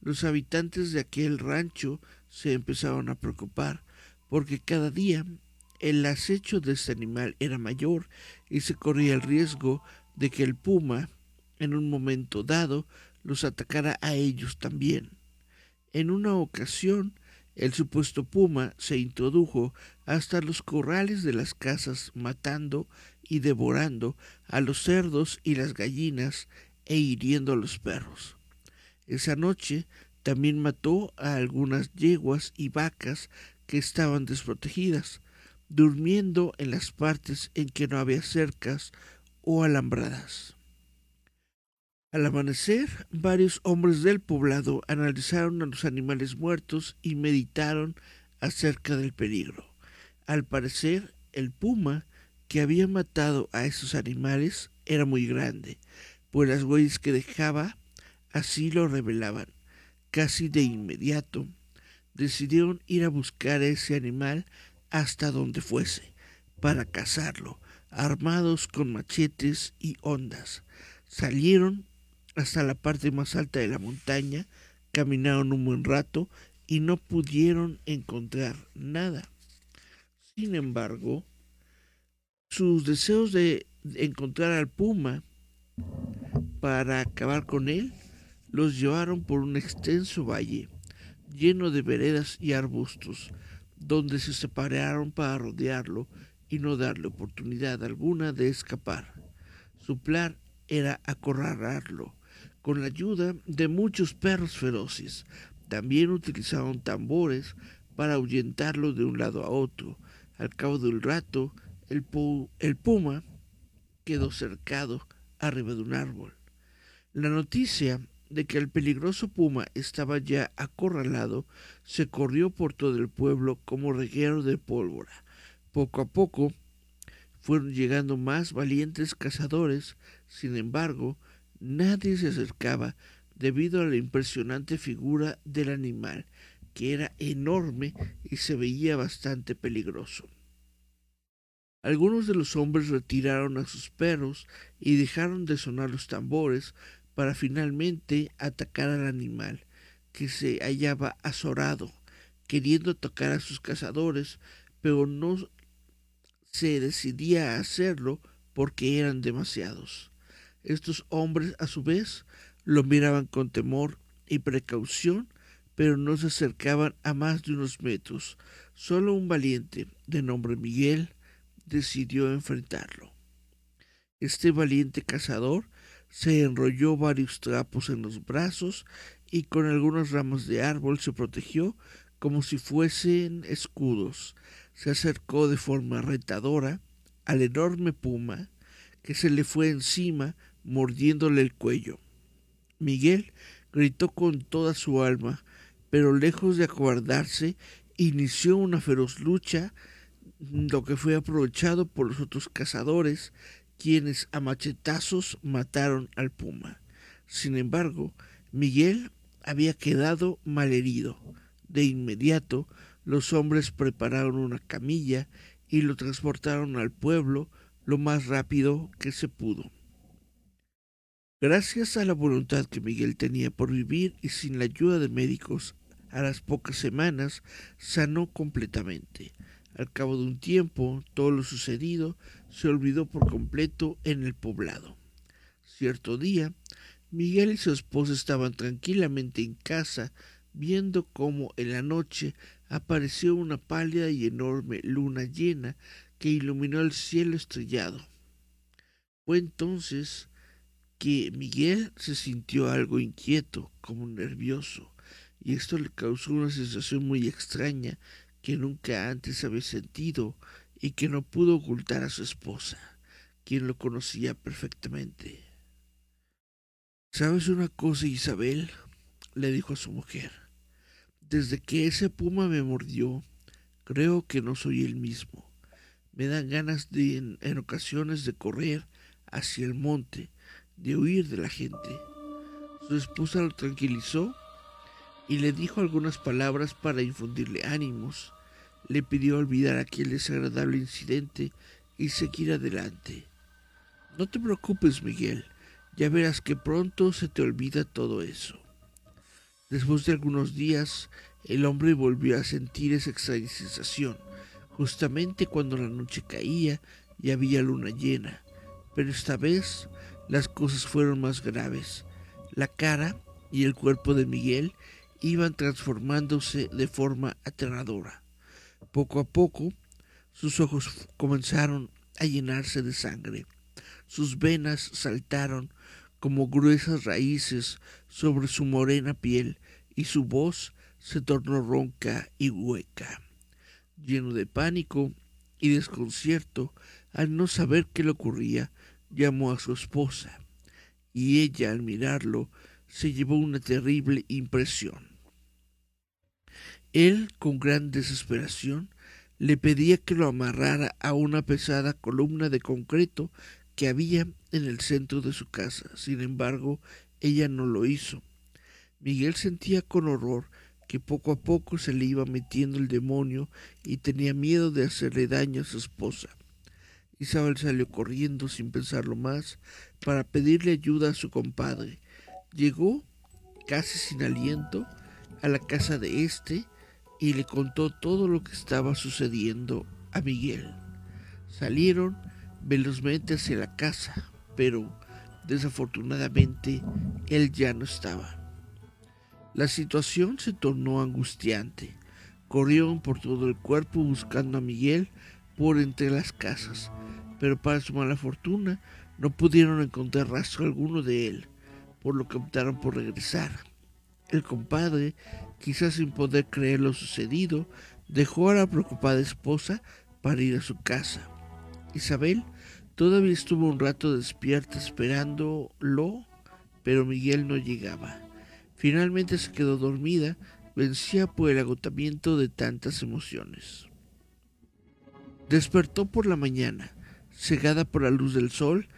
Los habitantes de aquel rancho se empezaron a preocupar, porque cada día el acecho de este animal era mayor y se corría el riesgo de que el puma, en un momento dado, los atacara a ellos también. En una ocasión, el supuesto puma se introdujo hasta los corrales de las casas matando y devorando a los cerdos y las gallinas e hiriendo a los perros. Esa noche también mató a algunas yeguas y vacas que estaban desprotegidas, durmiendo en las partes en que no había cercas o alambradas. Al amanecer, varios hombres del poblado analizaron a los animales muertos y meditaron acerca del peligro. Al parecer, el puma que había matado a esos animales era muy grande, pues las huellas que dejaba así lo revelaban. Casi de inmediato, decidieron ir a buscar a ese animal hasta donde fuese, para cazarlo, armados con machetes y ondas. Salieron hasta la parte más alta de la montaña, caminaron un buen rato y no pudieron encontrar nada. Sin embargo, sus deseos de encontrar al puma para acabar con él los llevaron por un extenso valle lleno de veredas y arbustos, donde se separaron para rodearlo y no darle oportunidad alguna de escapar. Su plan era acorralarlo, con la ayuda de muchos perros feroces. También utilizaron tambores para ahuyentarlo de un lado a otro. Al cabo de un rato, el, el puma quedó cercado arriba de un árbol. La noticia de que el peligroso puma estaba ya acorralado se corrió por todo el pueblo como reguero de pólvora. Poco a poco fueron llegando más valientes cazadores, sin embargo, Nadie se acercaba debido a la impresionante figura del animal, que era enorme y se veía bastante peligroso. Algunos de los hombres retiraron a sus perros y dejaron de sonar los tambores para finalmente atacar al animal, que se hallaba azorado, queriendo tocar a sus cazadores, pero no se decidía a hacerlo porque eran demasiados. Estos hombres, a su vez, lo miraban con temor y precaución, pero no se acercaban a más de unos metros. Solo un valiente, de nombre Miguel, decidió enfrentarlo. Este valiente cazador se enrolló varios trapos en los brazos y con algunas ramas de árbol se protegió como si fuesen escudos. Se acercó de forma retadora al enorme puma que se le fue encima mordiéndole el cuello. Miguel gritó con toda su alma, pero lejos de acobardarse, inició una feroz lucha, lo que fue aprovechado por los otros cazadores, quienes a machetazos mataron al puma. Sin embargo, Miguel había quedado malherido. De inmediato, los hombres prepararon una camilla y lo transportaron al pueblo lo más rápido que se pudo. Gracias a la voluntad que Miguel tenía por vivir y sin la ayuda de médicos, a las pocas semanas sanó completamente. Al cabo de un tiempo, todo lo sucedido se olvidó por completo en el poblado. Cierto día, Miguel y su esposa estaban tranquilamente en casa, viendo cómo en la noche apareció una pálida y enorme luna llena que iluminó el cielo estrellado. Fue entonces que Miguel se sintió algo inquieto, como nervioso, y esto le causó una sensación muy extraña que nunca antes había sentido y que no pudo ocultar a su esposa, quien lo conocía perfectamente. ¿Sabes una cosa, Isabel? le dijo a su mujer. Desde que ese puma me mordió, creo que no soy el mismo. Me dan ganas de, en, en ocasiones de correr hacia el monte de huir de la gente. Su esposa lo tranquilizó y le dijo algunas palabras para infundirle ánimos. Le pidió olvidar aquel desagradable incidente y seguir adelante. No te preocupes, Miguel, ya verás que pronto se te olvida todo eso. Después de algunos días, el hombre volvió a sentir esa extraña sensación, justamente cuando la noche caía y había luna llena, pero esta vez las cosas fueron más graves. La cara y el cuerpo de Miguel iban transformándose de forma aterradora. Poco a poco, sus ojos comenzaron a llenarse de sangre. Sus venas saltaron como gruesas raíces sobre su morena piel y su voz se tornó ronca y hueca. Lleno de pánico y desconcierto al no saber qué le ocurría, llamó a su esposa, y ella al mirarlo se llevó una terrible impresión. Él, con gran desesperación, le pedía que lo amarrara a una pesada columna de concreto que había en el centro de su casa. Sin embargo, ella no lo hizo. Miguel sentía con horror que poco a poco se le iba metiendo el demonio y tenía miedo de hacerle daño a su esposa. Isabel salió corriendo sin pensarlo más para pedirle ayuda a su compadre. Llegó, casi sin aliento, a la casa de éste y le contó todo lo que estaba sucediendo a Miguel. Salieron velozmente hacia la casa, pero desafortunadamente él ya no estaba. La situación se tornó angustiante. Corrieron por todo el cuerpo buscando a Miguel por entre las casas pero para su mala fortuna no pudieron encontrar rastro alguno de él, por lo que optaron por regresar. El compadre, quizás sin poder creer lo sucedido, dejó a la preocupada esposa para ir a su casa. Isabel todavía estuvo un rato despierta esperándolo, pero Miguel no llegaba. Finalmente se quedó dormida, vencida por el agotamiento de tantas emociones. Despertó por la mañana cegada por la luz del sol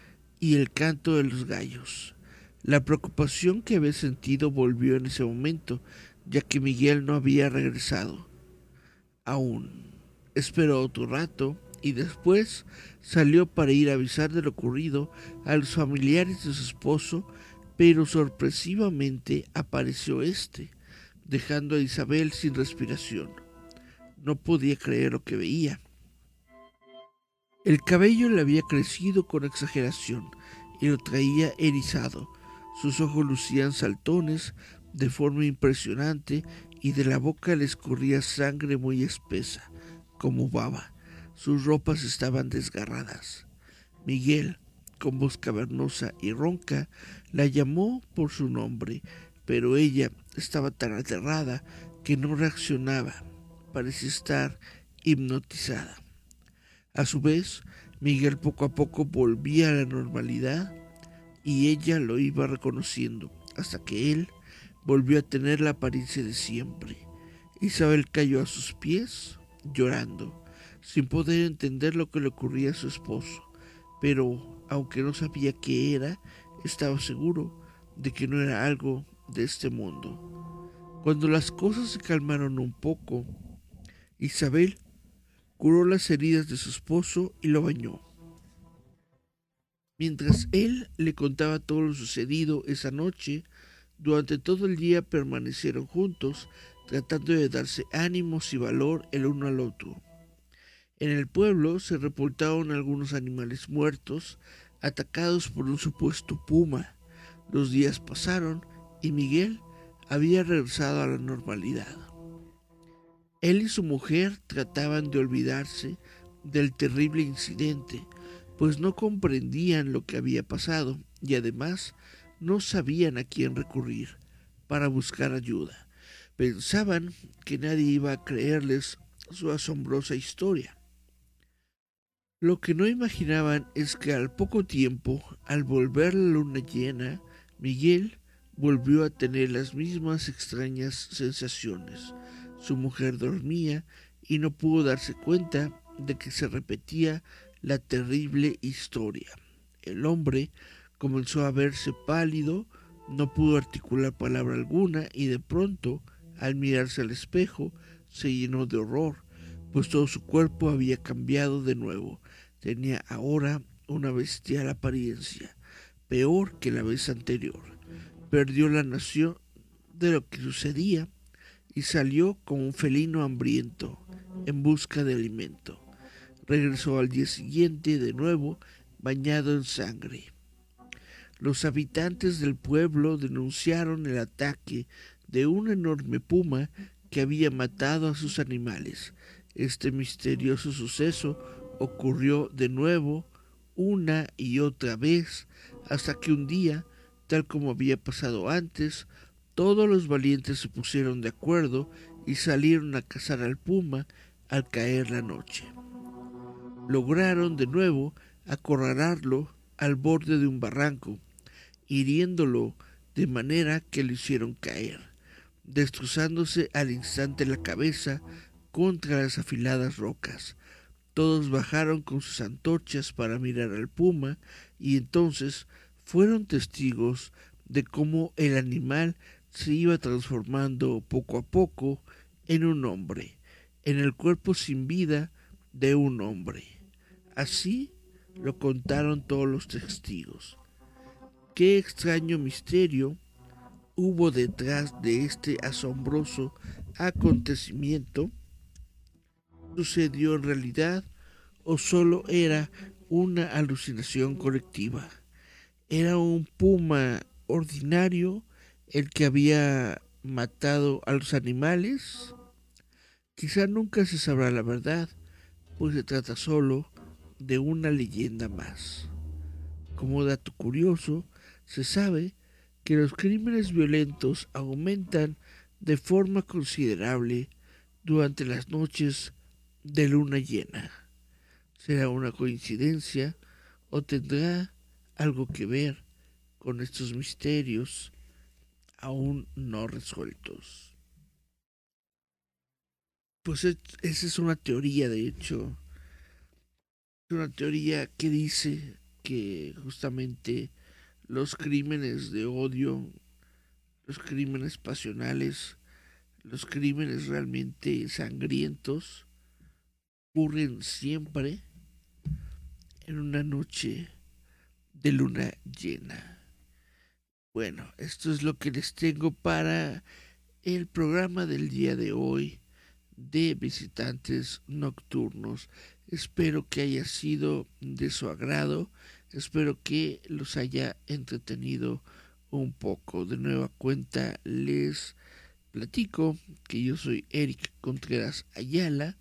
y el canto de los gallos. La preocupación que había sentido volvió en ese momento, ya que Miguel no había regresado. Aún. Esperó otro rato y después salió para ir a avisar de lo ocurrido a los familiares de su esposo, pero sorpresivamente apareció éste, dejando a Isabel sin respiración. No podía creer lo que veía. El cabello le había crecido con exageración y lo traía erizado. Sus ojos lucían saltones de forma impresionante y de la boca le escurría sangre muy espesa, como baba. Sus ropas estaban desgarradas. Miguel, con voz cavernosa y ronca, la llamó por su nombre, pero ella estaba tan aterrada que no reaccionaba. Parecía estar hipnotizada. A su vez, Miguel poco a poco volvía a la normalidad y ella lo iba reconociendo hasta que él volvió a tener la apariencia de siempre. Isabel cayó a sus pies llorando, sin poder entender lo que le ocurría a su esposo, pero aunque no sabía qué era, estaba seguro de que no era algo de este mundo. Cuando las cosas se calmaron un poco, Isabel curó las heridas de su esposo y lo bañó. Mientras él le contaba todo lo sucedido esa noche, durante todo el día permanecieron juntos, tratando de darse ánimos y valor el uno al otro. En el pueblo se reportaron algunos animales muertos, atacados por un supuesto puma. Los días pasaron y Miguel había regresado a la normalidad. Él y su mujer trataban de olvidarse del terrible incidente, pues no comprendían lo que había pasado y además no sabían a quién recurrir para buscar ayuda. Pensaban que nadie iba a creerles su asombrosa historia. Lo que no imaginaban es que al poco tiempo, al volver la luna llena, Miguel volvió a tener las mismas extrañas sensaciones. Su mujer dormía y no pudo darse cuenta de que se repetía la terrible historia. El hombre comenzó a verse pálido, no pudo articular palabra alguna y de pronto, al mirarse al espejo, se llenó de horror, pues todo su cuerpo había cambiado de nuevo. Tenía ahora una bestial apariencia, peor que la vez anterior. Perdió la noción de lo que sucedía y salió como un felino hambriento en busca de alimento. Regresó al día siguiente de nuevo bañado en sangre. Los habitantes del pueblo denunciaron el ataque de un enorme puma que había matado a sus animales. Este misterioso suceso ocurrió de nuevo una y otra vez hasta que un día, tal como había pasado antes, todos los valientes se pusieron de acuerdo y salieron a cazar al puma al caer la noche. Lograron de nuevo acorralarlo al borde de un barranco hiriéndolo de manera que lo hicieron caer, destrozándose al instante la cabeza contra las afiladas rocas. Todos bajaron con sus antorchas para mirar al puma y entonces fueron testigos de cómo el animal se iba transformando poco a poco en un hombre, en el cuerpo sin vida de un hombre. Así lo contaron todos los testigos. Qué extraño misterio hubo detrás de este asombroso acontecimiento. ¿Sucedió en realidad o solo era una alucinación colectiva? ¿Era un puma ordinario el que había matado a los animales? Quizá nunca se sabrá la verdad, pues se trata solo de una leyenda más. Como dato curioso, se sabe que los crímenes violentos aumentan de forma considerable durante las noches de luna llena. ¿Será una coincidencia o tendrá algo que ver con estos misterios aún no resueltos? Pues esa es una teoría, de hecho, una teoría que dice que justamente los crímenes de odio, los crímenes pasionales, los crímenes realmente sangrientos ocurren siempre en una noche de luna llena. Bueno, esto es lo que les tengo para el programa del día de hoy de visitantes nocturnos. Espero que haya sido de su agrado Espero que los haya entretenido un poco. De nueva cuenta les platico que yo soy Eric Contreras Ayala.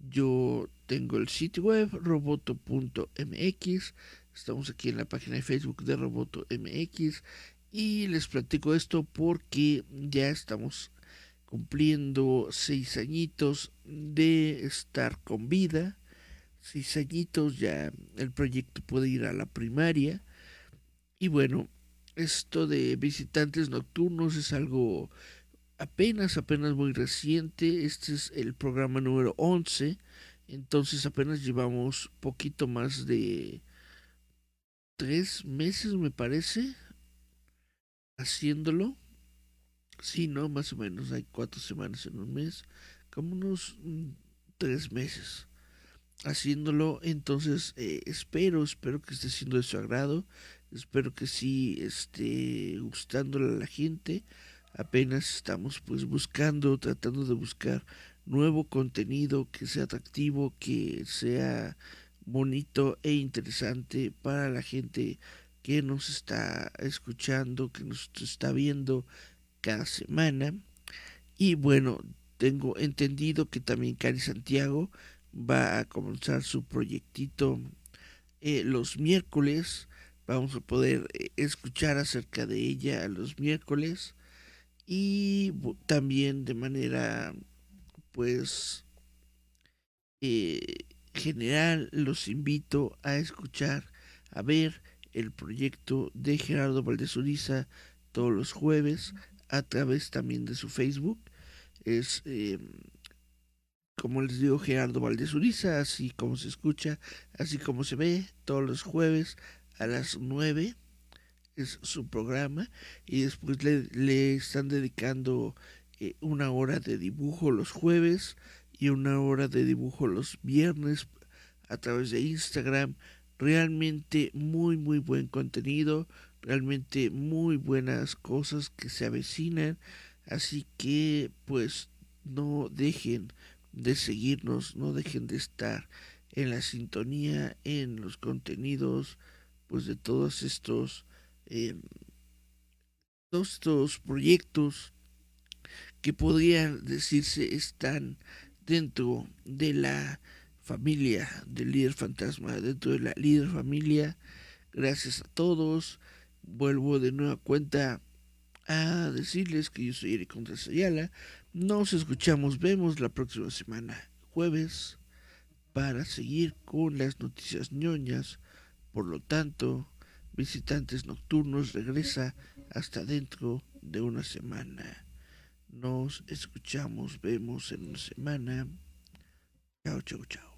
Yo tengo el sitio web roboto.mx. Estamos aquí en la página de Facebook de Roboto MX. Y les platico esto porque ya estamos cumpliendo seis añitos de estar con vida. Seis añitos ya el proyecto puede ir a la primaria. Y bueno, esto de visitantes nocturnos es algo apenas, apenas muy reciente. Este es el programa número 11. Entonces apenas llevamos poquito más de tres meses, me parece, haciéndolo. Sí, no, más o menos. Hay cuatro semanas en un mes. Como unos mm, tres meses haciéndolo. Entonces eh, espero, espero que esté siendo de su agrado. Espero que sí esté gustándole a la gente. Apenas estamos pues buscando, tratando de buscar nuevo contenido que sea atractivo, que sea bonito e interesante para la gente que nos está escuchando, que nos está viendo cada semana. Y bueno, tengo entendido que también Cari Santiago va a comenzar su proyectito eh, los miércoles. Vamos a poder eh, escuchar acerca de ella los miércoles. Y también de manera pues eh, general los invito a escuchar a ver el proyecto de Gerardo Valdezuriza todos los jueves a través también de su Facebook. Es em, como les digo Gerardo Valdezuriza así como se escucha así como se ve todos los jueves a las 9 es su programa y después le, están dedicando eh, una hora de dibujo los jueves y una hora de dibujo los viernes a través de Instagram. Realmente muy muy buen contenido, realmente muy buenas cosas que se avecinan, así que pues no dejen de seguirnos, no dejen de estar en la sintonía, en los contenidos pues de todos estos eh, todos estos proyectos que podrían decirse están dentro de la familia del líder fantasma, dentro de la líder familia. Gracias a todos. Vuelvo de nueva cuenta a decirles que yo soy Eric Contreras Ayala. Nos escuchamos, vemos la próxima semana, jueves, para seguir con las noticias ñoñas por lo tanto, Visitantes Nocturnos regresa hasta dentro de una semana. Nos escuchamos, vemos en una semana. Chao, chao, chao.